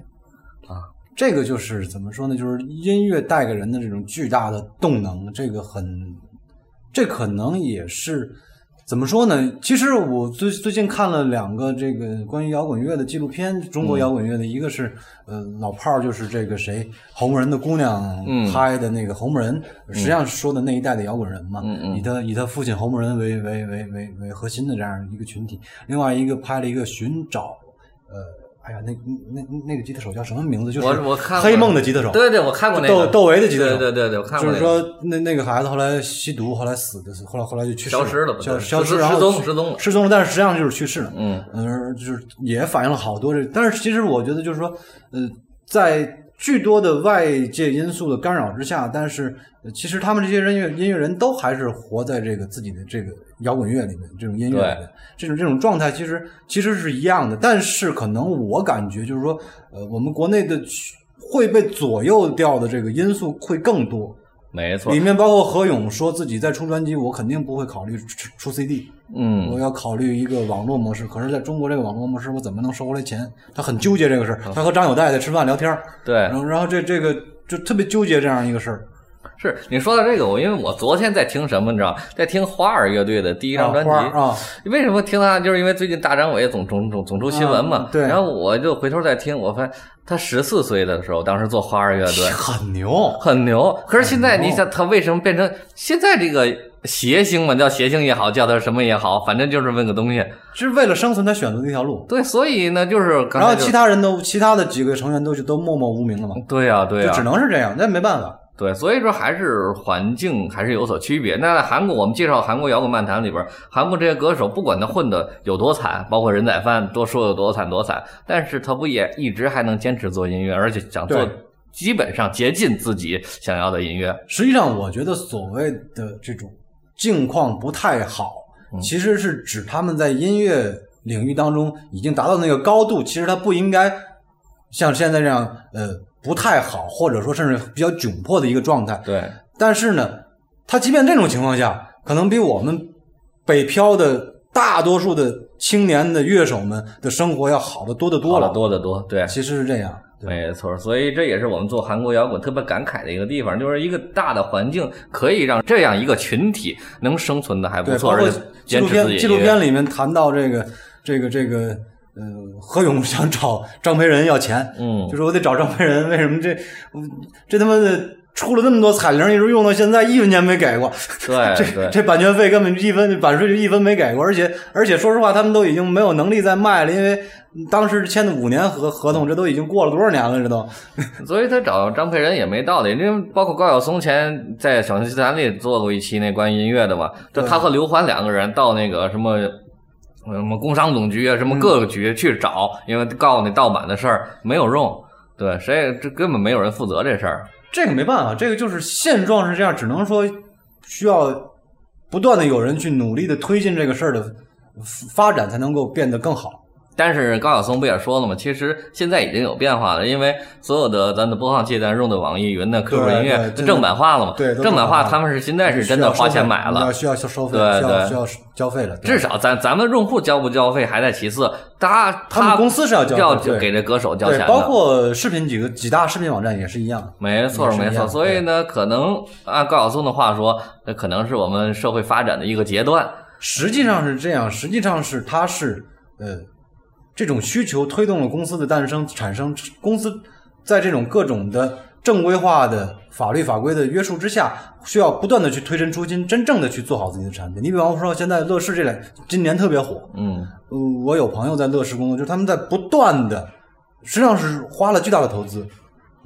啊这个就是怎么说呢？就是音乐带给人的这种巨大的动能，这个很，这可能也是怎么说呢？其实我最最近看了两个这个关于摇滚乐的纪录片，中国摇滚乐的，一个是呃老炮儿，就是这个谁侯木人的姑娘嗯拍的那个侯木人，实际上是说的那一代的摇滚人嘛，以他以他父亲侯木人为为为为为核心的这样一个群体。另外一个拍了一个寻找，呃。哎呀，那那那那个吉他手叫什么名字？就是我我看过黑梦的吉他手，对对，我看过那个窦窦唯的吉他手，对对对对，我看过、就是。说那那个孩子后来吸毒，后来死的，后来后来就去世消失了吧消对消失，失然后失踪失踪了失踪了，但是实际上就是去世了。嗯嗯，就是也反映了好多这，但是其实我觉得就是说，呃，在巨多的外界因素的干扰之下，但是呃其实他们这些音乐音乐人都还是活在这个自己的这个摇滚乐里面，这种音乐里面，这种这种状态其实其实是一样的，但是可能我感觉就是说，呃，我们国内的会被左右掉的这个因素会更多。没错。里，面包括何勇说自己在出专辑，我肯定不会考虑出出 CD，我嗯，要考虑一个网络模式。可是在中国这个网络模式，我怎么能收回来钱？他很纠结这个事儿。他和张友代在吃饭聊天儿，对然，后然后这这个就特别纠结这样一个事儿。是你说到这个，我因为我昨天在听什么，你知道，在听花儿乐队的第一张专辑。啊啊，为什么听他？就是因为最近大张伟总总总总出新闻嘛。啊对然后我就回头再听，我发现他十四岁的时候，当时做花儿乐队 [LAUGHS] 很牛。很牛。可是现在你想，他为什么变成现在这个谐星嘛？叫邪星也好，叫他什么也好，反正就是问个东西。是为了生存，他选择那条路。对，所以呢，就是然后其他人都，其他的几个成员都是都默默无名了嘛，对呀、对呀、就只能是这样，那没办法。对，所以说还是环境还是有所区别。那在韩国，我们介绍韩国摇滚漫谈里边，韩国这些歌手，不管他混的有多惨，包括人仔饭多说有多惨多惨，但是他不也一直还能坚持做音乐，而且想做基本上接近自己想要的音乐。实际上，我觉得所谓的这种境况不太好，嗯其实是指他们在音乐领域当中已经达到那个高度，其实他不应该像现在这样，呃，不太好，或者说甚至比较窘迫的一个状态。对，但是呢，他即便这种情况下，可能比我们北漂的大多数的青年的乐手们的生活要好得多得多多了。得多得多。对，其实是这样，没错，所以这也是我们做韩国摇滚特别感慨的一个地方，就是一个大的环境可以让这样一个群体能生存的还不，错，包括而且纪录片纪录片里面谈到这个这个这个呃，何勇 [LAUGHS] 想找张培仁要钱，嗯就说我得找张培仁，为什么这这他妈的出了那么多彩铃，一直用到现在一分钱没给过，对 [LAUGHS] 这版权费根本就一分版税就一分没给过，而且而且说实话，他们都已经没有能力再卖了，因为当时签的五年合合同，这都已经过了多少年了，这都 [LAUGHS] 所以他找张培仁也没道理，因为包括高晓松前在小型奇谈里做过一期那关于音乐的嘛，就他和刘欢两个人到那个什么。什么工商总局啊，什么各个局去找，因为告那盗版的事儿没有用，对，谁也这根本没有人负责这事儿。这个没办法，这个就是现状是这样，只能说需要不断的有人去努力的推进这个事儿的发展，才能够变得更好。但是高晓松不也说了吗？其实现在已经有变化了，因为所有的咱的播放器咱用的网易云的 QQ 音乐正版化了嘛。对正版化，他们是现在是真的花钱买了。需要收费，对对需要交费了。至少咱咱们用户交不交费还在其次，他他们公司是要交要给这歌手交，钱的。包括视频几个几大视频网站也是一样。没错没错，所以呢，可能按高晓松的话说，那可能是我们社会发展的一个阶段。实际上是这样，实际上是它是呃这种需求推动了公司的诞生，产生公司在这种各种的正规化的法律法规的约束之下，需要不断的去推陈出新，真正的去做好自己的产品。你比方说，现在乐视这两今年特别火，嗯呃，我有朋友在乐视工作，就是他们在不断的，实际上是花了巨大的投资，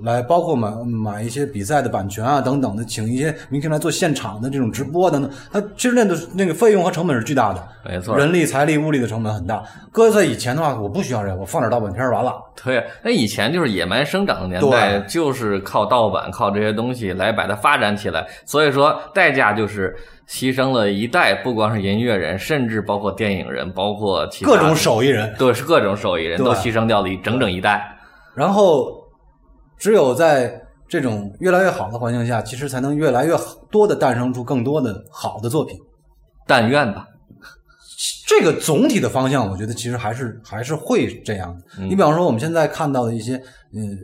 来包括买买一些比赛的版权啊等等的，请一些明星来做现场的这种直播等等。它其实那个那个费用和成本是巨大的，没错人力、财力、物力的成本很大。搁在以前的话，我不需要这个，我放点盗版片儿完了。对，那以前就是野蛮生长的年代，就是靠盗版、靠这些东西来把它发展起来。所以说，代价就是牺牲了一代，不光是音乐人，甚至包括电影人，包括其他各种手艺人，对，是各种手艺人都牺牲掉了一整整一代。然后只有在这种越来越好的环境下，其实才能越来越多的诞生出更多的好的作品。但愿吧，这个总体的方向，我觉得其实还是还是会这样的。嗯你比方说，我们现在看到的一些，嗯，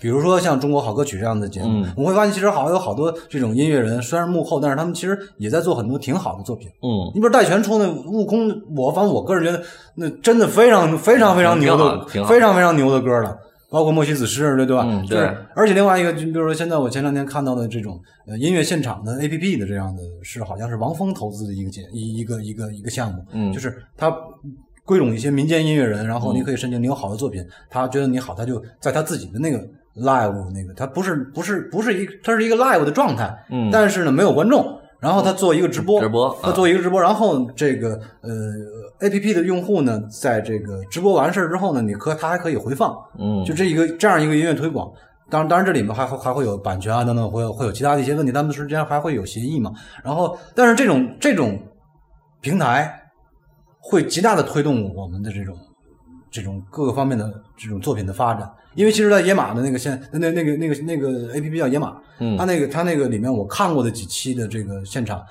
比如说像《中国好歌曲》这样的节目，嗯我们会发现，其实好有好多这种音乐人，虽然幕后，但是他们其实也在做很多挺好的作品。嗯，你比如戴荃出那《悟空》，我反正我个人觉得，那真的非常非常非常牛的非常非常牛的歌了。包括莫西子诗，对对吧？嗯就是对而且另外一个，就比如说现在我前两天看到的这种呃音乐现场的 A P P 的这样的，是好像是王峰投资的一个节一一个一个一个项目，嗯就是他归拢一些民间音乐人，然后你可以申请你有好的作品，他觉得你好，他就在他自己的那个 live 那个，他不是不是不是一他是一个 live 的状态，嗯但是呢没有观众。然后他做一个直播，直播他啊做一个直播，然后这个呃 A P P 的用户呢，在这个直播完事儿之后呢，你可他还可以回放，嗯，就这一个这样一个音乐推广。当然，当然这里面还会还会有版权啊等等，会有会有其他的一些问题，他们之间还会有协议嘛。然后，但是这种这种平台会极大的推动我们的这种这种各个方面的这种作品的发展。因为其实，在野马的那个现那那个那个那个 A P P 叫野马，嗯它那个它那个里面我看过的几期的这个现场，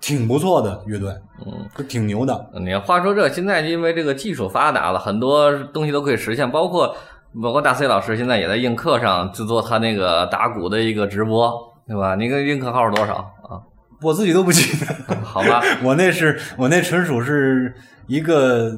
挺不错的乐队，嗯，挺牛的。你话说这现在因为这个技术发达了，很多东西都可以实现，包括包括大 C 老师现在也在映客上制作他那个打鼓的一个直播，对吧？你个映客号是多少啊？我自己都不记得，好吧，[LAUGHS] 我那是我那纯属是一个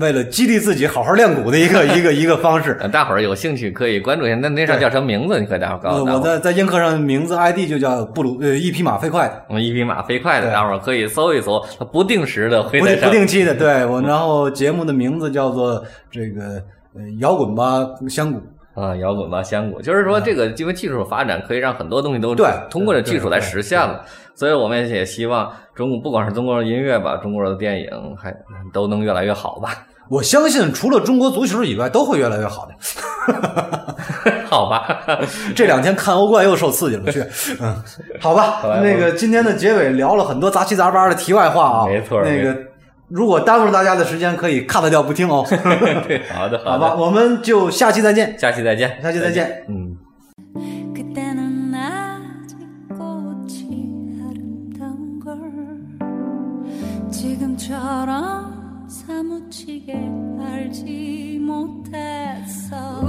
为了激励自己好好练鼓的一个 [LAUGHS] 一个一个方式。呃大伙儿有兴趣可以关注一下。那那上叫什么名字？你可以大伙儿告诉，我诉大伙儿。在在映客上名字 ID 就叫布鲁呃一匹马飞快的，我们一匹马飞快的，对大伙儿可以搜一搜，它不定时的会不定在上不定期的。对我，然后节目的名字叫做这个呃摇滚吧香鼓。啊，摇滚吧香鼓，就是说这个因为技术发展，可以让很多东西都对通过这技术来实现了。所以我们也希望中国不管是中国的音乐吧，中国的电影还都能越来越好吧。[LAUGHS] 我相信除了中国足球以外，都会越来越好的。[LAUGHS] [LAUGHS] 好吧，这两天看欧冠又受刺激了，去，嗯，好吧，那个今天的结尾聊了很多杂七杂八的题外话啊，没错那个如果耽误了大家的时间，可以卡得掉不听哦。对，好的，好吧，我们就下期再见。下期再见，下期再见嗯。 너처럼 사무치게 알지 못했어.